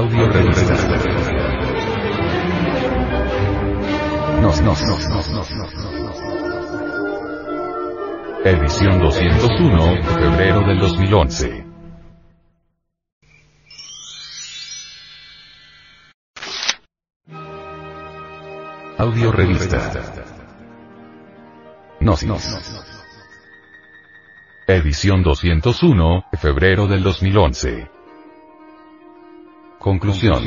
Audio revista. Nos, nos, nos, nos, nos, nos, nos. Edición 201, febrero del 2011. Audio revista. Nos, nos. Edición 201, febrero del 2011. Conclusión.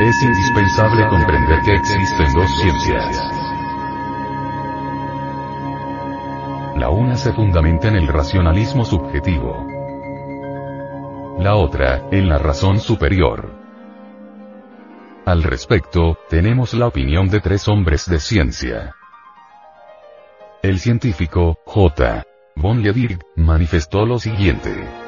Es indispensable comprender que existen dos ciencias. La una se fundamenta en el racionalismo subjetivo. La otra, en la razón superior. Al respecto, tenemos la opinión de tres hombres de ciencia. El científico, J. von Liebig, manifestó lo siguiente.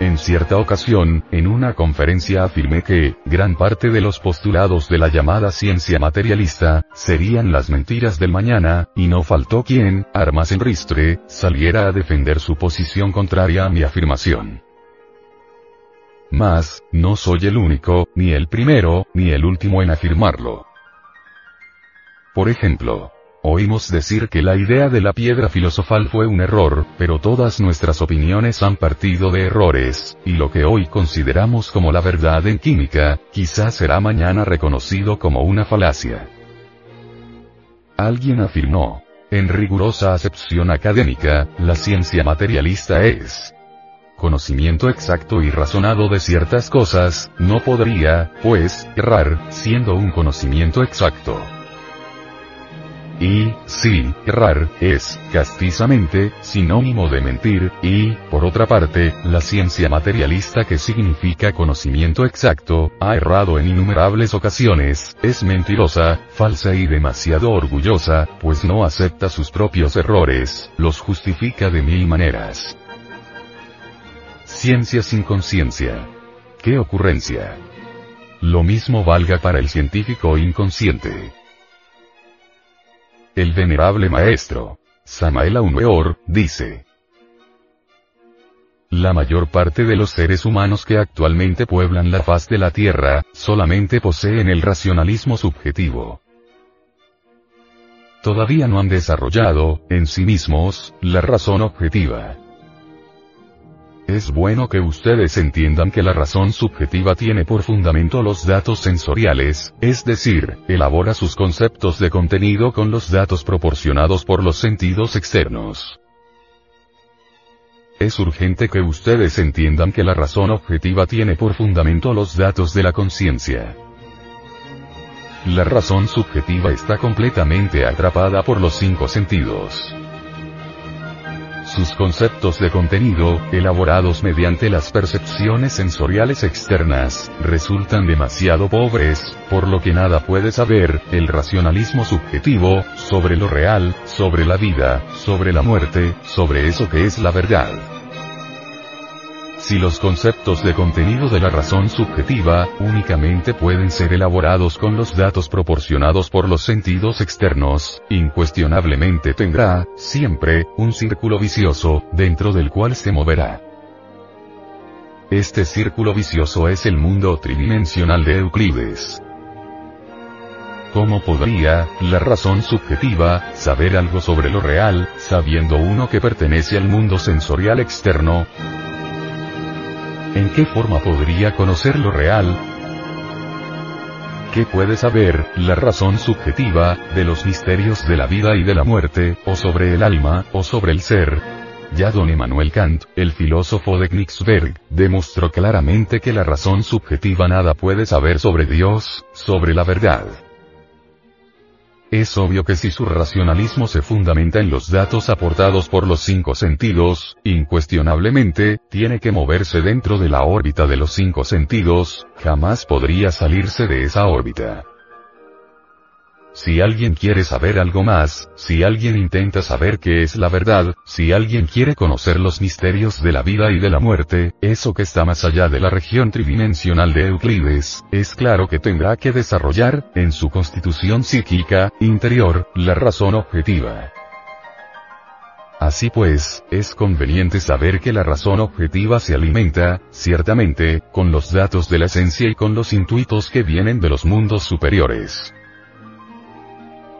En cierta ocasión, en una conferencia afirmé que, gran parte de los postulados de la llamada ciencia materialista, serían las mentiras del mañana, y no faltó quien, armas en ristre, saliera a defender su posición contraria a mi afirmación. Mas, no soy el único, ni el primero, ni el último en afirmarlo. Por ejemplo, Oímos decir que la idea de la piedra filosofal fue un error, pero todas nuestras opiniones han partido de errores, y lo que hoy consideramos como la verdad en química, quizás será mañana reconocido como una falacia. Alguien afirmó, en rigurosa acepción académica, la ciencia materialista es conocimiento exacto y razonado de ciertas cosas, no podría, pues, errar, siendo un conocimiento exacto. Y, sí, errar, es, castizamente, sinónimo de mentir, y, por otra parte, la ciencia materialista que significa conocimiento exacto, ha errado en innumerables ocasiones, es mentirosa, falsa y demasiado orgullosa, pues no acepta sus propios errores, los justifica de mil maneras. Ciencia sin conciencia. ¿Qué ocurrencia? Lo mismo valga para el científico inconsciente. El venerable maestro, Samael Aumeor, dice. La mayor parte de los seres humanos que actualmente pueblan la faz de la Tierra, solamente poseen el racionalismo subjetivo. Todavía no han desarrollado, en sí mismos, la razón objetiva. Es bueno que ustedes entiendan que la razón subjetiva tiene por fundamento los datos sensoriales, es decir, elabora sus conceptos de contenido con los datos proporcionados por los sentidos externos. Es urgente que ustedes entiendan que la razón objetiva tiene por fundamento los datos de la conciencia. La razón subjetiva está completamente atrapada por los cinco sentidos. Sus conceptos de contenido, elaborados mediante las percepciones sensoriales externas, resultan demasiado pobres, por lo que nada puede saber, el racionalismo subjetivo, sobre lo real, sobre la vida, sobre la muerte, sobre eso que es la verdad. Si los conceptos de contenido de la razón subjetiva, únicamente pueden ser elaborados con los datos proporcionados por los sentidos externos, incuestionablemente tendrá, siempre, un círculo vicioso, dentro del cual se moverá. Este círculo vicioso es el mundo tridimensional de Euclides. ¿Cómo podría, la razón subjetiva, saber algo sobre lo real, sabiendo uno que pertenece al mundo sensorial externo? ¿En qué forma podría conocer lo real? ¿Qué puede saber, la razón subjetiva, de los misterios de la vida y de la muerte, o sobre el alma, o sobre el ser? Ya don Emmanuel Kant, el filósofo de Knigsberg, demostró claramente que la razón subjetiva nada puede saber sobre Dios, sobre la verdad. Es obvio que si su racionalismo se fundamenta en los datos aportados por los cinco sentidos, incuestionablemente, tiene que moverse dentro de la órbita de los cinco sentidos, jamás podría salirse de esa órbita. Si alguien quiere saber algo más, si alguien intenta saber qué es la verdad, si alguien quiere conocer los misterios de la vida y de la muerte, eso que está más allá de la región tridimensional de Euclides, es claro que tendrá que desarrollar, en su constitución psíquica, interior, la razón objetiva. Así pues, es conveniente saber que la razón objetiva se alimenta, ciertamente, con los datos de la esencia y con los intuitos que vienen de los mundos superiores.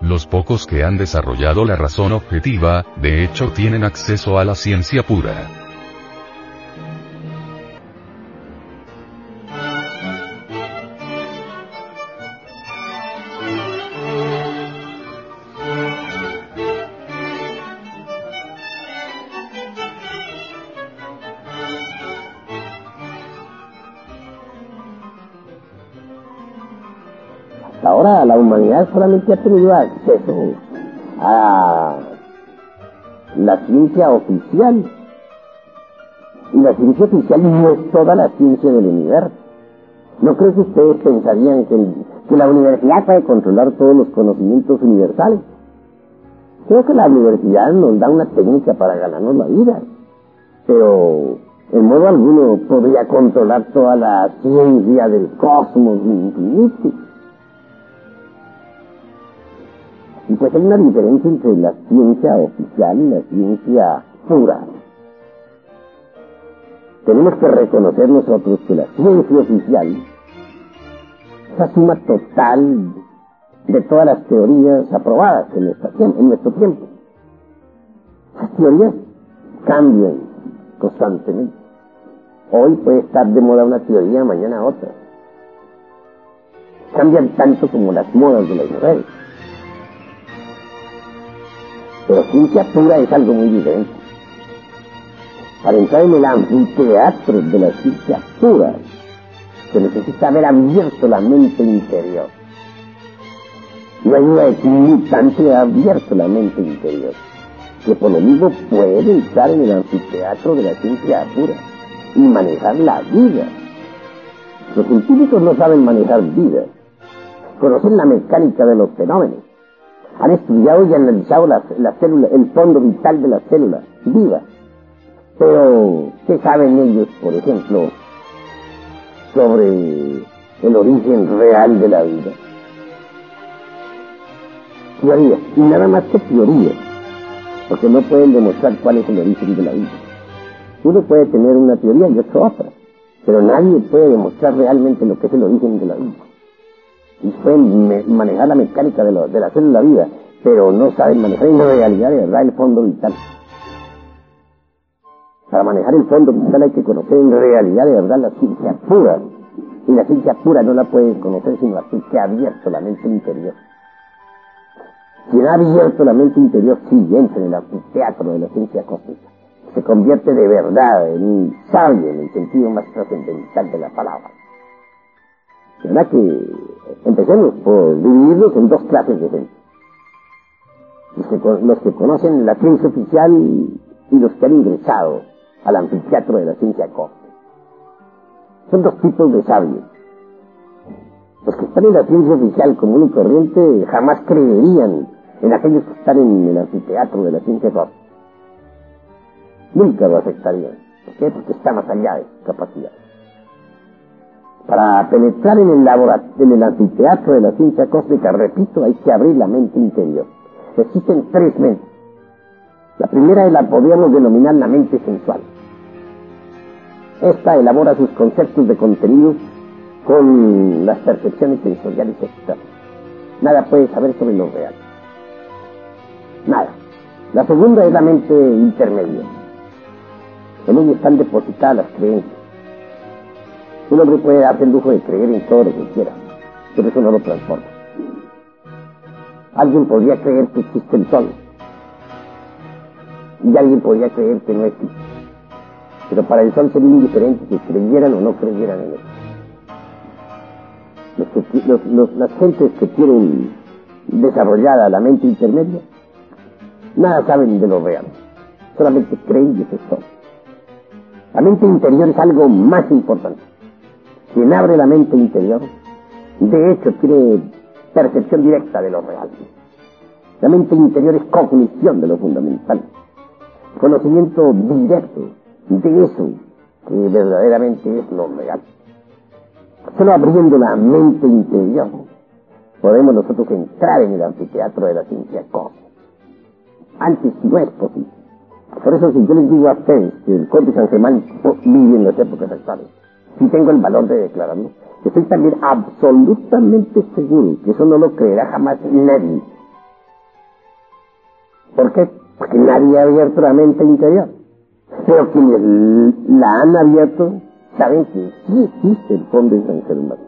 Los pocos que han desarrollado la razón objetiva, de hecho tienen acceso a la ciencia pura. La humanidad solamente ha tenido acceso a la ciencia oficial. Y la ciencia oficial no es toda la ciencia del universo. No creo que ustedes pensarían que, que la universidad puede controlar todos los conocimientos universales. Creo que la universidad nos da una técnica para ganarnos la vida. Pero en modo alguno podría controlar toda la ciencia del cosmos infinito. Y pues hay una diferencia entre la ciencia oficial y la ciencia pura. Tenemos que reconocer nosotros que la ciencia oficial es la suma total de todas las teorías aprobadas en, en nuestro tiempo. Las teorías cambian constantemente. Hoy puede estar de moda una teoría, mañana otra. Cambian tanto como las modas de las mujeres. Pero ciencia pura es algo muy diferente. Para entrar en el anfiteatro de la ciencia pura, se necesita haber abierto la mente interior. No hay duda de que un mutante ha abierto la mente interior, que por lo mismo puede entrar en el anfiteatro de la ciencia pura y manejar la vida. Los científicos no saben manejar vida, conocen la mecánica de los fenómenos, han estudiado y analizado la, célula, el fondo vital de las células vivas. Pero, ¿qué saben ellos, por ejemplo, sobre el origen real de la vida? Teoría, y nada más que teoría, porque no pueden demostrar cuál es el origen de la vida. Uno puede tener una teoría y otro otra, pero nadie puede demostrar realmente lo que es el origen de la vida pueden manejar la mecánica de, de la célula vida, pero no saben manejar en realidad de verdad el fondo vital. Para manejar el fondo vital hay que conocer en realidad de verdad la ciencia pura. Y la ciencia pura no la pueden conocer sino aquel que ha abierto la mente interior. Quien ha abierto la mente interior sí entra en el teatro de la ciencia cósmica. Se convierte de verdad en un sabio en el sentido más trascendental de la palabra. ¿Verdad que empecemos por dividirlos en dos clases de gente? Los que, conocen la ciencia oficial y los que han ingresado al anfiteatro de la ciencia cósmica. Son dos tipos de sabios. Los que están en la ciencia oficial común y corriente jamás creerían en aquellos que están en el anfiteatro de la ciencia cósmica. Nunca lo aceptarían. ¿Por qué? Porque está más allá de capacidades. Para penetrar en el laboratorio, en el anfiteatro de la ciencia cósmica, repito, hay que abrir la mente interior. Existen tres mentes. La primera la podríamos denominar la mente sensual. Esta elabora sus conceptos de contenido con las percepciones sensoriales externas. Nada puede saber sobre lo real. Nada. La segunda es la mente intermedia. En ella están depositadas las creencias un hombre puede darse el lujo de creer en todo lo que quiera, pero eso no lo transforma. Alguien podría creer que existe el sol, y alguien podría creer que no existe. Pero para el sol sería indiferente que creyeran o no creyeran en él. las gentes que tienen desarrollada la mente intermedia, nada saben de lo real, solamente creen y es todo. La mente interior es algo más importante. Quien abre la mente interior, de hecho, tiene percepción directa de lo real. La mente interior es cognición de lo fundamental, conocimiento directo de eso que verdaderamente es lo real. Solo abriendo la mente interior podemos nosotros entrar en el anfiteatro de la ciencia cósmica. Antes no es posible. Por eso si yo les digo a ustedes que el conde San Germán vive en las épocas actuales, si tengo el valor de declararlo, estoy también absolutamente seguro que eso no lo creerá jamás nadie. ¿Por qué? Porque nadie ha abierto la mente interior. Pero quienes la han abierto saben que sí existe el conde San Germán.